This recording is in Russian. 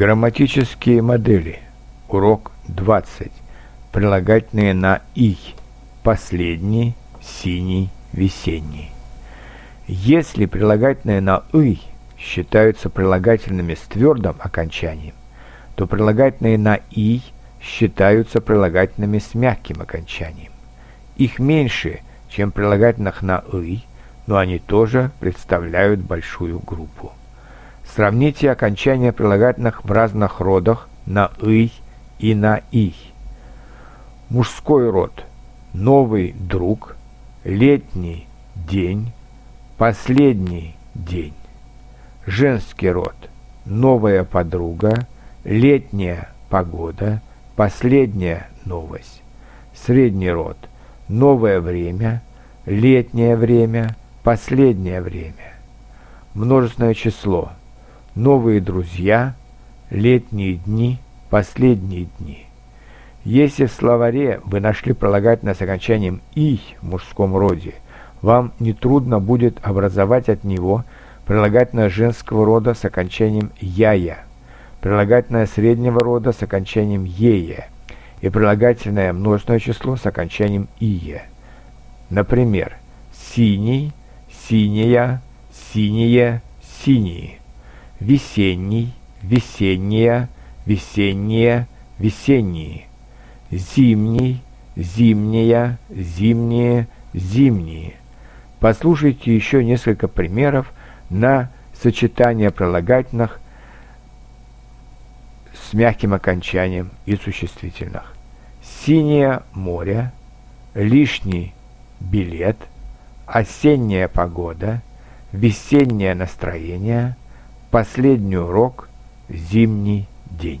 Грамматические модели. Урок 20. Прилагательные на «и». Последний, синий, весенний. Если прилагательные на «и» считаются прилагательными с твердым окончанием, то прилагательные на «и» считаются прилагательными с мягким окончанием. Их меньше, чем прилагательных на «и», но они тоже представляют большую группу. Сравните окончания прилагательных в разных родах на «ый» и на «и». Мужской род – новый друг, летний день, последний день. Женский род – новая подруга, летняя погода, последняя новость. Средний род – новое время, летнее время, последнее время. Множественное число – новые друзья, летние дни, последние дни. Если в словаре вы нашли прилагательное с окончанием «и» в мужском роде, вам нетрудно будет образовать от него прилагательное женского рода с окончанием «яя», прилагательное среднего рода с окончанием «ея» и прилагательное множественное число с окончанием «ие». Например, «синий», «синяя», «синие», «синие» весенний, весенняя, весенние, весенние, зимний, зимняя, зимние, зимние. Послушайте еще несколько примеров на сочетание прилагательных с мягким окончанием и существительных. Синее море, лишний билет, осенняя погода, весеннее настроение – Последний урок – зимний день.